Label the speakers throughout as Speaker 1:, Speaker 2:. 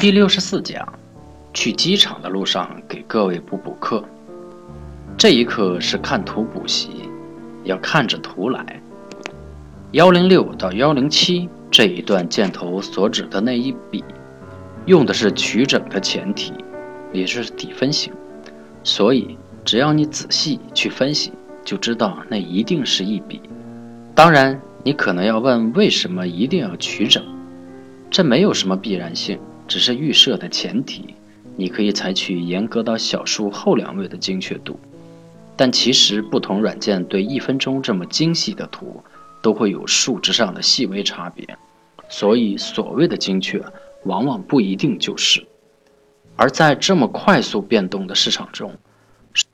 Speaker 1: 第六十四讲，去机场的路上给各位补补课。这一课是看图补习，要看着图来。幺零六到幺零七这一段箭头所指的那一笔，用的是取整的前提，也就是底分型。所以只要你仔细去分析，就知道那一定是一笔。当然，你可能要问，为什么一定要取整？这没有什么必然性。只是预设的前提，你可以采取严格到小数后两位的精确度，但其实不同软件对一分钟这么精细的图都会有数值上的细微差别，所以所谓的精确往往不一定就是。而在这么快速变动的市场中，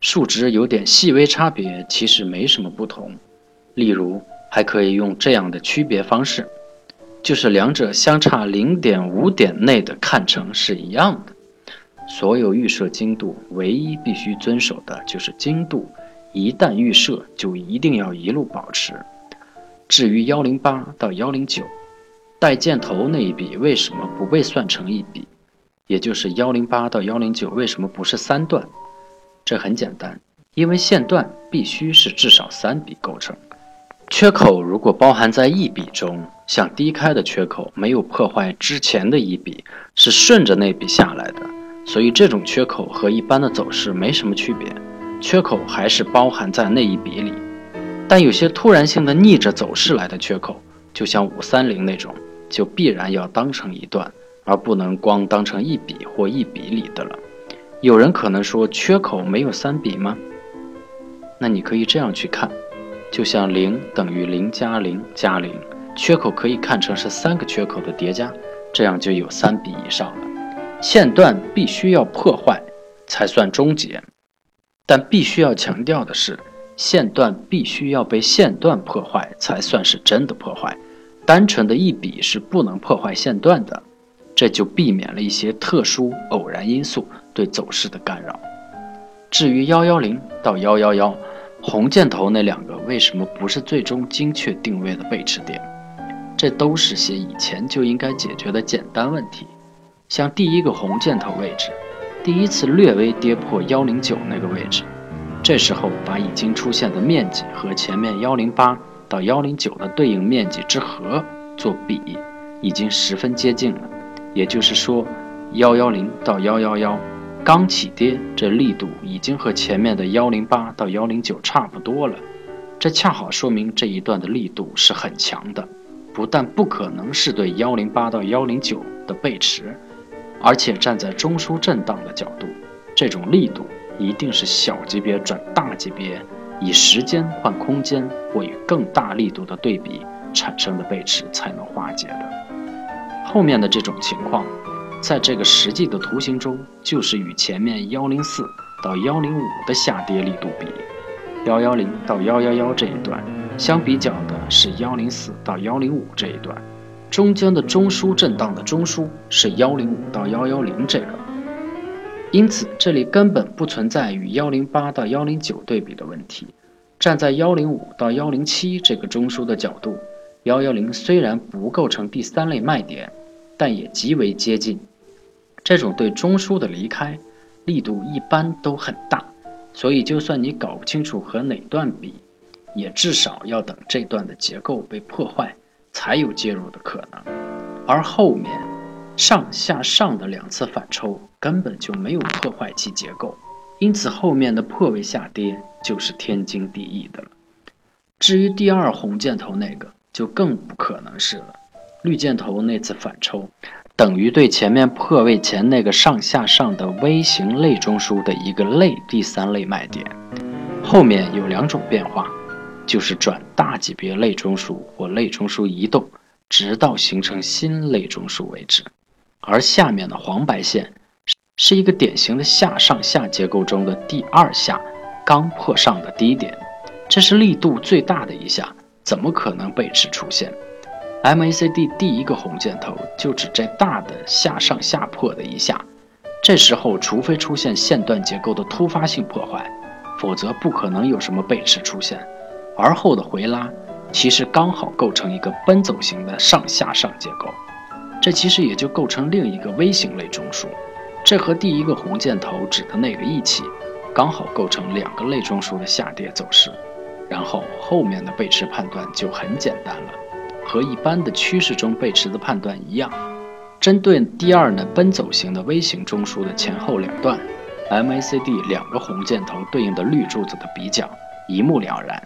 Speaker 1: 数值有点细微差别其实没什么不同。例如，还可以用这样的区别方式。就是两者相差零点五点内的看成是一样的。所有预设精度，唯一必须遵守的就是精度，一旦预设就一定要一路保持。至于幺零八到幺零九带箭头那一笔为什么不被算成一笔，也就是幺零八到幺零九为什么不是三段？这很简单，因为线段必须是至少三笔构成。缺口如果包含在一笔中，像低开的缺口没有破坏之前的一笔，是顺着那笔下来的，所以这种缺口和一般的走势没什么区别，缺口还是包含在那一笔里。但有些突然性的逆着走势来的缺口，就像五三零那种，就必然要当成一段，而不能光当成一笔或一笔里的了。有人可能说缺口没有三笔吗？那你可以这样去看。就像零等于零加零加零，缺口可以看成是三个缺口的叠加，这样就有三笔以上了。线段必须要破坏才算终结，但必须要强调的是，线段必须要被线段破坏才算是真的破坏，单纯的一笔是不能破坏线段的，这就避免了一些特殊偶然因素对走势的干扰。至于幺幺零到幺幺幺。红箭头那两个为什么不是最终精确定位的背驰点？这都是些以前就应该解决的简单问题。像第一个红箭头位置，第一次略微跌破幺零九那个位置，这时候把已经出现的面积和前面幺零八到幺零九的对应面积之和做比，已经十分接近了。也就是说，幺幺零到幺幺幺。刚起跌，这力度已经和前面的幺零八到幺零九差不多了，这恰好说明这一段的力度是很强的，不但不可能是对幺零八到幺零九的背驰，而且站在中枢震荡的角度，这种力度一定是小级别转大级别，以时间换空间或与更大力度的对比产生的背驰才能化解的。后面的这种情况。在这个实际的图形中，就是与前面幺零四到幺零五的下跌力度比，幺幺零到幺幺幺这一段相比较的是幺零四到幺零五这一段，中间的中枢震荡的中枢是幺零五到幺幺零这个，因此这里根本不存在与幺零八到幺零九对比的问题。站在幺零五到幺零七这个中枢的角度，幺幺零虽然不构成第三类卖点，但也极为接近。这种对中枢的离开力度一般都很大，所以就算你搞不清楚和哪段比，也至少要等这段的结构被破坏，才有介入的可能。而后面上下上的两次反抽根本就没有破坏其结构，因此后面的破位下跌就是天经地义的了。至于第二红箭头那个，就更不可能是了。绿箭头那次反抽。等于对前面破位前那个上下上的微型类中枢的一个类第三类卖点，后面有两种变化，就是转大级别类中枢或类中枢移动，直到形成新类中枢为止。而下面的黄白线是一个典型的下上下结构中的第二下刚破上的低点，这是力度最大的一下，怎么可能背驰出现？？MACD 第一个红箭头就指这大的下上下破的一下，这时候除非出现线段结构的突发性破坏，否则不可能有什么背驰出现。而后的回拉其实刚好构成一个奔走型的上下上结构，这其实也就构成另一个 V 型类中枢。这和第一个红箭头指的那个一起，刚好构成两个类中枢的下跌走势。然后后面的背驰判断就很简单了，和一般的趋势中背驰的判断一样，针对第二呢奔走型的微型中枢的前后两段，MACD 两个红箭头对应的绿柱子的比较，一目了然。